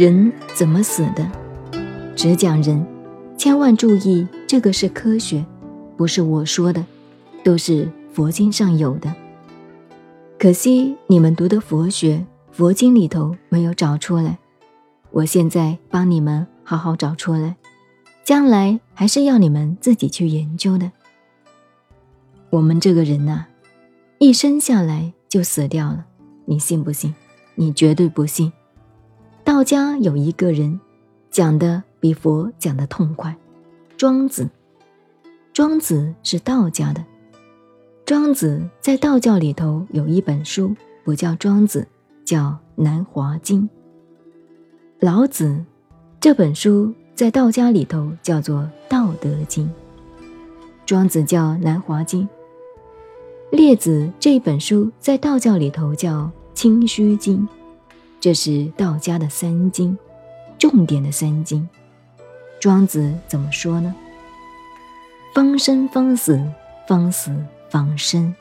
人怎么死的？只讲人，千万注意，这个是科学，不是我说的，都是佛经上有的。可惜你们读的佛学，佛经里头没有找出来。我现在帮你们好好找出来，将来还是要你们自己去研究的。我们这个人呐，一生下来就死掉了，你信不信？你绝对不信。道家有一个人，讲的比佛讲的痛快，庄子。庄子是道家的，庄子在道教里头有一本书，不叫庄子，叫《南华经》。老子这本书在道家里头叫做《道德经》，庄子叫《南华经》。列子这本书在道教里头叫《清虚经》，这是道家的三经，重点的三经。庄子怎么说呢？方生方死，方死方生。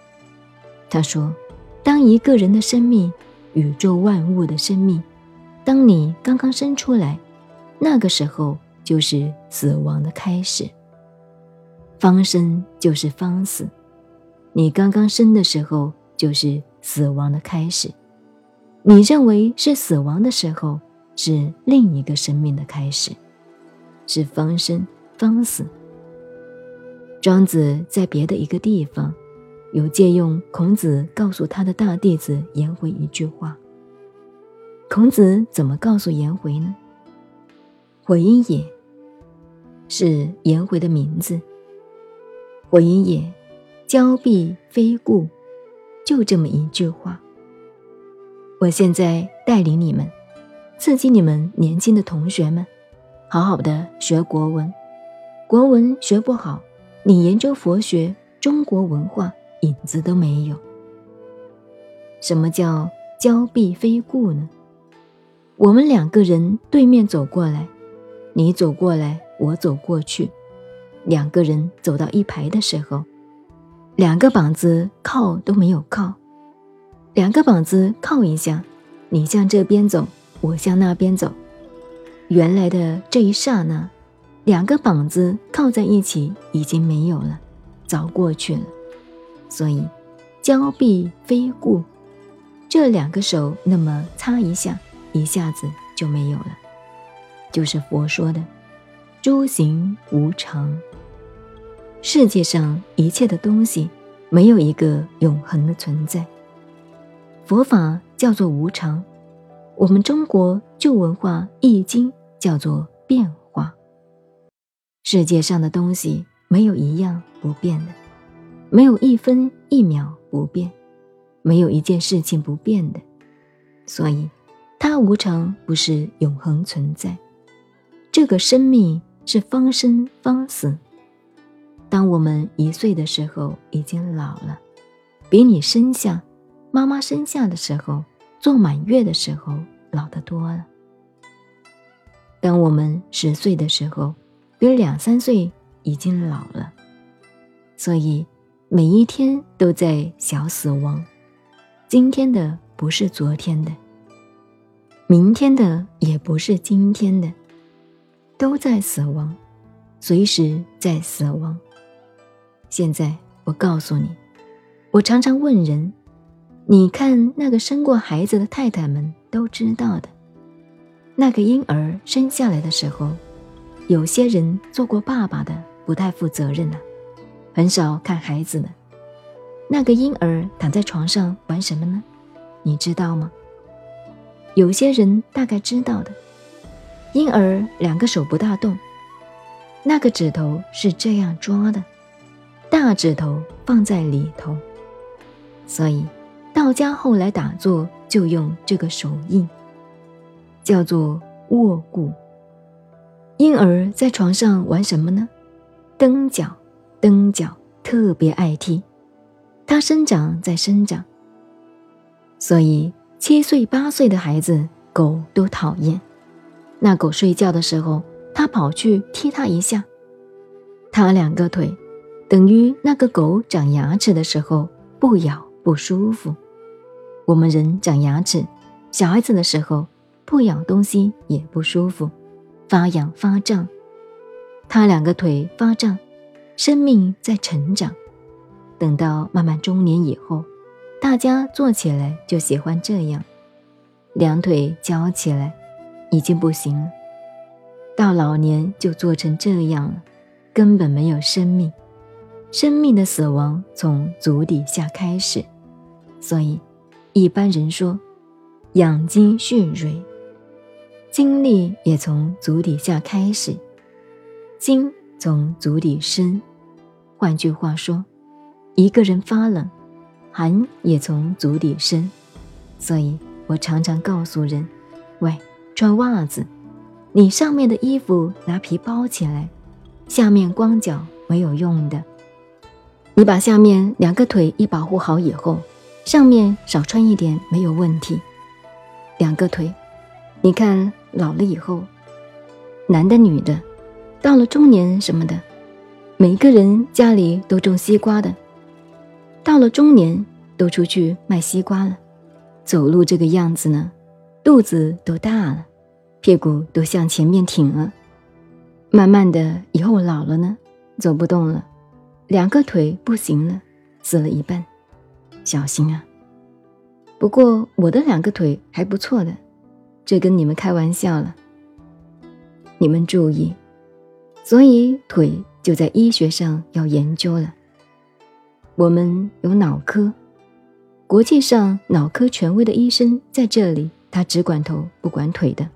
他说，当一个人的生命，宇宙万物的生命。当你刚刚生出来，那个时候就是死亡的开始。方生就是方死，你刚刚生的时候就是死亡的开始。你认为是死亡的时候，是另一个生命的开始，是方生方死。庄子在别的一个地方，有借用孔子告诉他的大弟子颜回一句话。孔子怎么告诉颜回呢？回也，是颜回的名字。回也，交臂非故，就这么一句话。我现在带领你们，刺激你们年轻的同学们，好好的学国文。国文学不好，你研究佛学、中国文化影子都没有。什么叫交臂非故呢？我们两个人对面走过来，你走过来，我走过去，两个人走到一排的时候，两个膀子靠都没有靠，两个膀子靠一下，你向这边走，我向那边走，原来的这一刹那，两个膀子靠在一起已经没有了，早过去了，所以交臂非故，这两个手那么擦一下。一下子就没有了，就是佛说的“诸行无常”。世界上一切的东西没有一个永恒的存在。佛法叫做无常，我们中国旧文化《易经》叫做变化。世界上的东西没有一样不变的，没有一分一秒不变，没有一件事情不变的，所以。它无常，不是永恒存在。这个生命是方生方死。当我们一岁的时候，已经老了，比你生下妈妈生下的时候，做满月的时候老得多了。当我们十岁的时候，比两三岁已经老了。所以每一天都在小死亡。今天的不是昨天的。明天的也不是今天的，都在死亡，随时在死亡。现在我告诉你，我常常问人：你看那个生过孩子的太太们都知道的，那个婴儿生下来的时候，有些人做过爸爸的不太负责任呐，很少看孩子的。那个婴儿躺在床上玩什么呢？你知道吗？有些人大概知道的，婴儿两个手不大动，那个指头是这样抓的，大指头放在里头，所以道家后来打坐就用这个手印，叫做卧骨。婴儿在床上玩什么呢？蹬脚，蹬脚，特别爱踢，他生长在生长，所以。七岁八岁的孩子，狗都讨厌。那狗睡觉的时候，他跑去踢它一下。它两个腿，等于那个狗长牙齿的时候不咬不舒服。我们人长牙齿，小孩子的时候不咬东西也不舒服，发痒发胀。他两个腿发胀，生命在成长。等到慢慢中年以后，大家坐起来就喜欢这样，两腿交起来，已经不行了。到老年就做成这样了，根本没有生命。生命的死亡从足底下开始，所以一般人说，养精蓄锐，精力也从足底下开始。精从足底生，换句话说，一个人发冷，寒也从足底生。所以我常常告诉人：喂，穿袜子，你上面的衣服拿皮包起来，下面光脚没有用的。你把下面两个腿一保护好以后，上面少穿一点没有问题。两个腿，你看老了以后，男的女的。到了中年什么的，每一个人家里都种西瓜的，到了中年都出去卖西瓜了，走路这个样子呢，肚子都大了，屁股都向前面挺了，慢慢的以后老了呢，走不动了，两个腿不行了，死了一半，小心啊！不过我的两个腿还不错的，这跟你们开玩笑了，你们注意。所以腿就在医学上要研究了。我们有脑科，国际上脑科权威的医生在这里，他只管头不管腿的。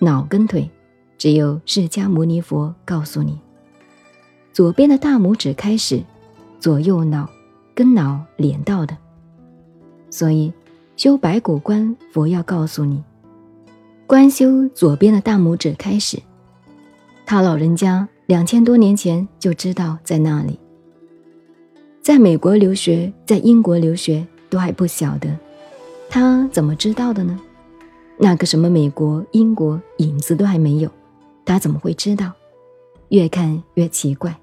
脑跟腿，只有释迦牟尼佛告诉你，左边的大拇指开始，左右脑跟脑连到的。所以修白骨观，佛要告诉你，观修左边的大拇指开始。他老人家两千多年前就知道在那里，在美国留学，在英国留学都还不晓得，他怎么知道的呢？那个什么美国、英国影子都还没有，他怎么会知道？越看越奇怪。